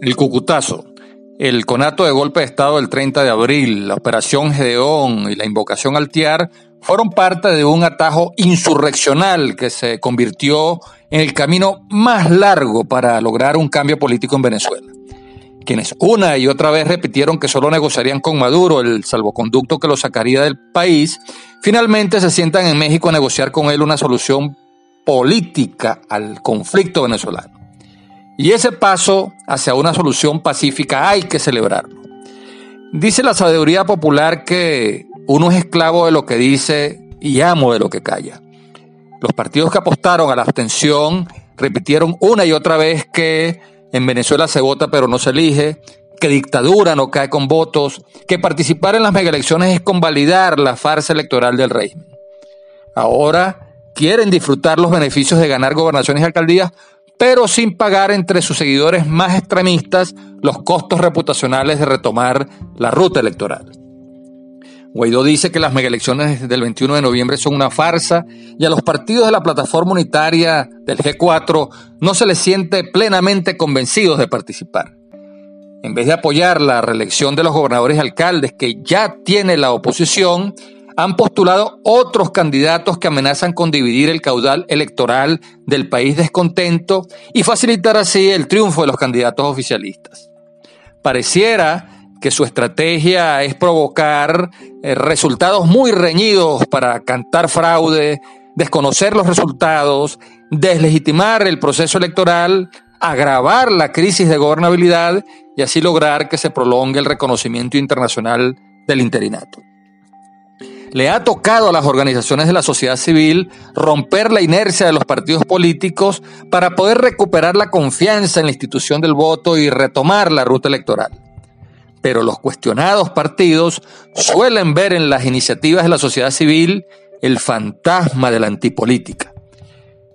El Cucutazo, el conato de golpe de Estado del 30 de abril, la operación Gedeón y la invocación al TIAR fueron parte de un atajo insurreccional que se convirtió en el camino más largo para lograr un cambio político en Venezuela. Quienes una y otra vez repitieron que solo negociarían con Maduro el salvoconducto que lo sacaría del país, finalmente se sientan en México a negociar con él una solución política al conflicto venezolano. Y ese paso hacia una solución pacífica hay que celebrarlo. Dice la sabiduría popular que uno es esclavo de lo que dice y amo de lo que calla. Los partidos que apostaron a la abstención repitieron una y otra vez que en Venezuela se vota pero no se elige, que dictadura no cae con votos, que participar en las megaelecciones es convalidar la farsa electoral del régimen. Ahora quieren disfrutar los beneficios de ganar gobernaciones y alcaldías pero sin pagar entre sus seguidores más extremistas los costos reputacionales de retomar la ruta electoral. Guaidó dice que las megaelecciones del 21 de noviembre son una farsa y a los partidos de la plataforma unitaria del G4 no se les siente plenamente convencidos de participar. En vez de apoyar la reelección de los gobernadores y alcaldes que ya tiene la oposición, han postulado otros candidatos que amenazan con dividir el caudal electoral del país descontento y facilitar así el triunfo de los candidatos oficialistas. Pareciera que su estrategia es provocar eh, resultados muy reñidos para cantar fraude, desconocer los resultados, deslegitimar el proceso electoral, agravar la crisis de gobernabilidad y así lograr que se prolongue el reconocimiento internacional del interinato le ha tocado a las organizaciones de la sociedad civil romper la inercia de los partidos políticos para poder recuperar la confianza en la institución del voto y retomar la ruta electoral. Pero los cuestionados partidos suelen ver en las iniciativas de la sociedad civil el fantasma de la antipolítica.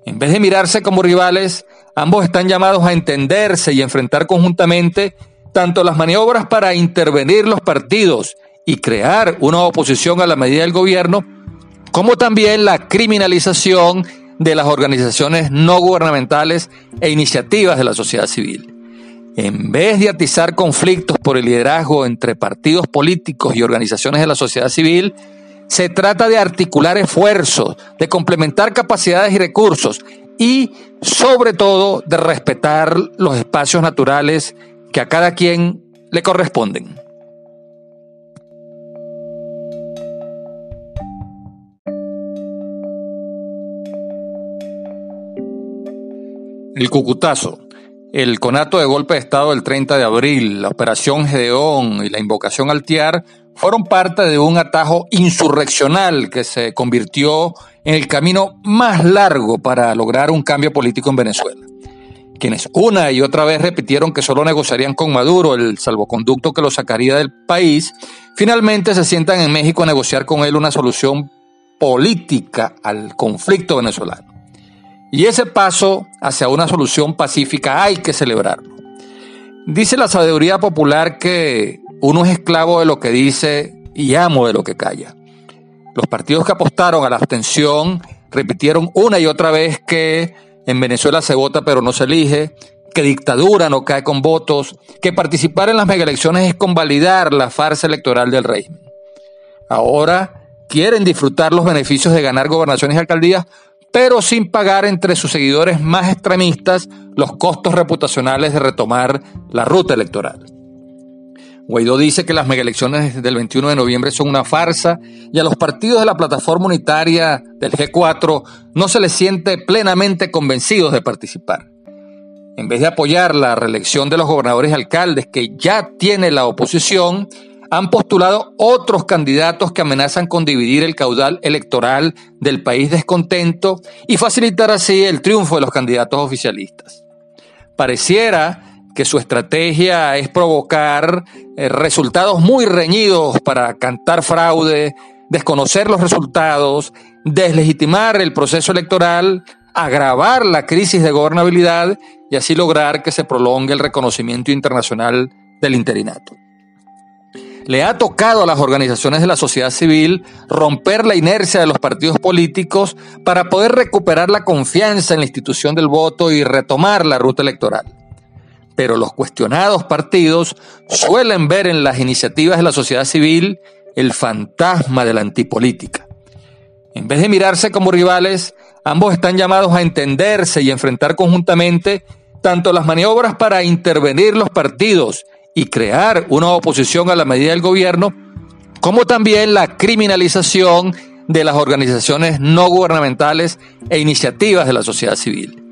En vez de mirarse como rivales, ambos están llamados a entenderse y enfrentar conjuntamente tanto las maniobras para intervenir los partidos y crear una oposición a la medida del gobierno, como también la criminalización de las organizaciones no gubernamentales e iniciativas de la sociedad civil. En vez de atizar conflictos por el liderazgo entre partidos políticos y organizaciones de la sociedad civil, se trata de articular esfuerzos, de complementar capacidades y recursos y, sobre todo, de respetar los espacios naturales que a cada quien le corresponden. El Cucutazo, el conato de golpe de Estado del 30 de abril, la operación Gedeón y la invocación al TIAR fueron parte de un atajo insurreccional que se convirtió en el camino más largo para lograr un cambio político en Venezuela. Quienes una y otra vez repitieron que solo negociarían con Maduro el salvoconducto que lo sacaría del país, finalmente se sientan en México a negociar con él una solución política al conflicto venezolano. Y ese paso hacia una solución pacífica hay que celebrarlo. Dice la sabiduría popular que uno es esclavo de lo que dice y amo de lo que calla. Los partidos que apostaron a la abstención repitieron una y otra vez que en Venezuela se vota pero no se elige, que dictadura no cae con votos, que participar en las megaelecciones es convalidar la farsa electoral del régimen. Ahora quieren disfrutar los beneficios de ganar gobernaciones y alcaldías pero sin pagar entre sus seguidores más extremistas los costos reputacionales de retomar la ruta electoral. Guaidó dice que las megaelecciones del 21 de noviembre son una farsa y a los partidos de la plataforma unitaria del G4 no se les siente plenamente convencidos de participar. En vez de apoyar la reelección de los gobernadores y alcaldes que ya tiene la oposición, han postulado otros candidatos que amenazan con dividir el caudal electoral del país descontento y facilitar así el triunfo de los candidatos oficialistas. Pareciera que su estrategia es provocar eh, resultados muy reñidos para cantar fraude, desconocer los resultados, deslegitimar el proceso electoral, agravar la crisis de gobernabilidad y así lograr que se prolongue el reconocimiento internacional del interinato le ha tocado a las organizaciones de la sociedad civil romper la inercia de los partidos políticos para poder recuperar la confianza en la institución del voto y retomar la ruta electoral. Pero los cuestionados partidos suelen ver en las iniciativas de la sociedad civil el fantasma de la antipolítica. En vez de mirarse como rivales, ambos están llamados a entenderse y enfrentar conjuntamente tanto las maniobras para intervenir los partidos y crear una oposición a la medida del gobierno, como también la criminalización de las organizaciones no gubernamentales e iniciativas de la sociedad civil.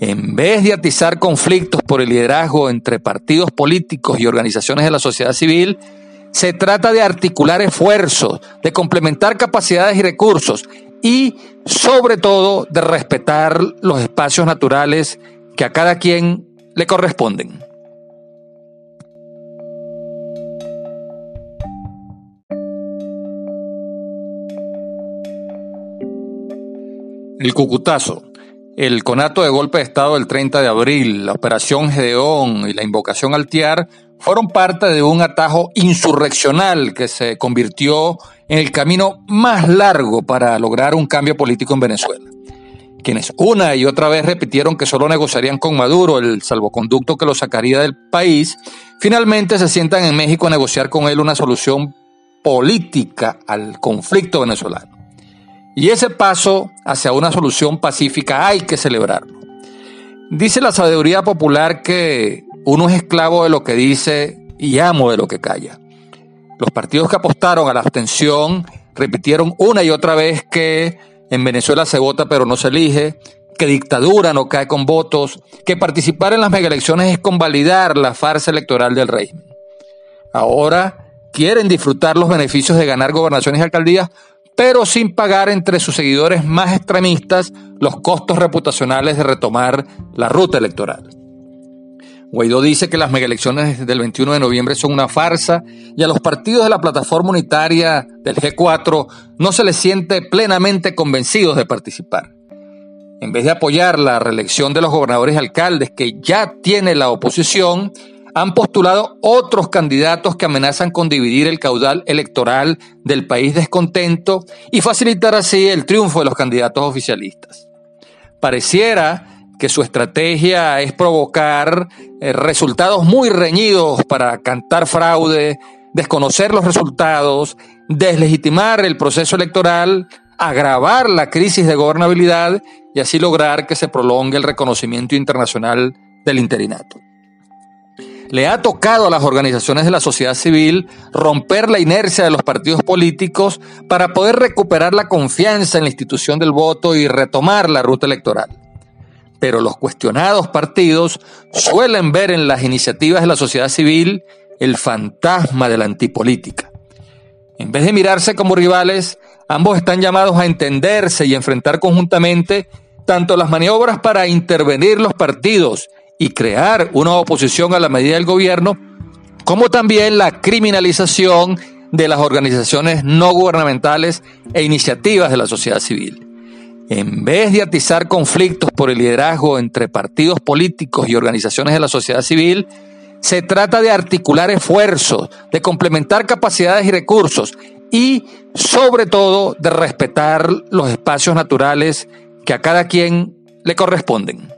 En vez de atizar conflictos por el liderazgo entre partidos políticos y organizaciones de la sociedad civil, se trata de articular esfuerzos, de complementar capacidades y recursos y, sobre todo, de respetar los espacios naturales que a cada quien le corresponden. El Cucutazo, el conato de golpe de Estado del 30 de abril, la operación Gedeón y la invocación al TIAR fueron parte de un atajo insurreccional que se convirtió en el camino más largo para lograr un cambio político en Venezuela. Quienes una y otra vez repitieron que solo negociarían con Maduro el salvoconducto que lo sacaría del país, finalmente se sientan en México a negociar con él una solución política al conflicto venezolano. Y ese paso hacia una solución pacífica hay que celebrarlo. Dice la sabiduría popular que uno es esclavo de lo que dice y amo de lo que calla. Los partidos que apostaron a la abstención repitieron una y otra vez que en Venezuela se vota pero no se elige, que dictadura no cae con votos, que participar en las megaelecciones es convalidar la farsa electoral del régimen. Ahora quieren disfrutar los beneficios de ganar gobernaciones y alcaldías pero sin pagar entre sus seguidores más extremistas los costos reputacionales de retomar la ruta electoral. Guaidó dice que las megaelecciones del 21 de noviembre son una farsa y a los partidos de la plataforma unitaria del G4 no se les siente plenamente convencidos de participar. En vez de apoyar la reelección de los gobernadores y alcaldes que ya tiene la oposición, han postulado otros candidatos que amenazan con dividir el caudal electoral del país descontento y facilitar así el triunfo de los candidatos oficialistas. Pareciera que su estrategia es provocar eh, resultados muy reñidos para cantar fraude, desconocer los resultados, deslegitimar el proceso electoral, agravar la crisis de gobernabilidad y así lograr que se prolongue el reconocimiento internacional del interinato le ha tocado a las organizaciones de la sociedad civil romper la inercia de los partidos políticos para poder recuperar la confianza en la institución del voto y retomar la ruta electoral. Pero los cuestionados partidos suelen ver en las iniciativas de la sociedad civil el fantasma de la antipolítica. En vez de mirarse como rivales, ambos están llamados a entenderse y enfrentar conjuntamente tanto las maniobras para intervenir los partidos y crear una oposición a la medida del gobierno, como también la criminalización de las organizaciones no gubernamentales e iniciativas de la sociedad civil. En vez de atizar conflictos por el liderazgo entre partidos políticos y organizaciones de la sociedad civil, se trata de articular esfuerzos, de complementar capacidades y recursos y, sobre todo, de respetar los espacios naturales que a cada quien le corresponden.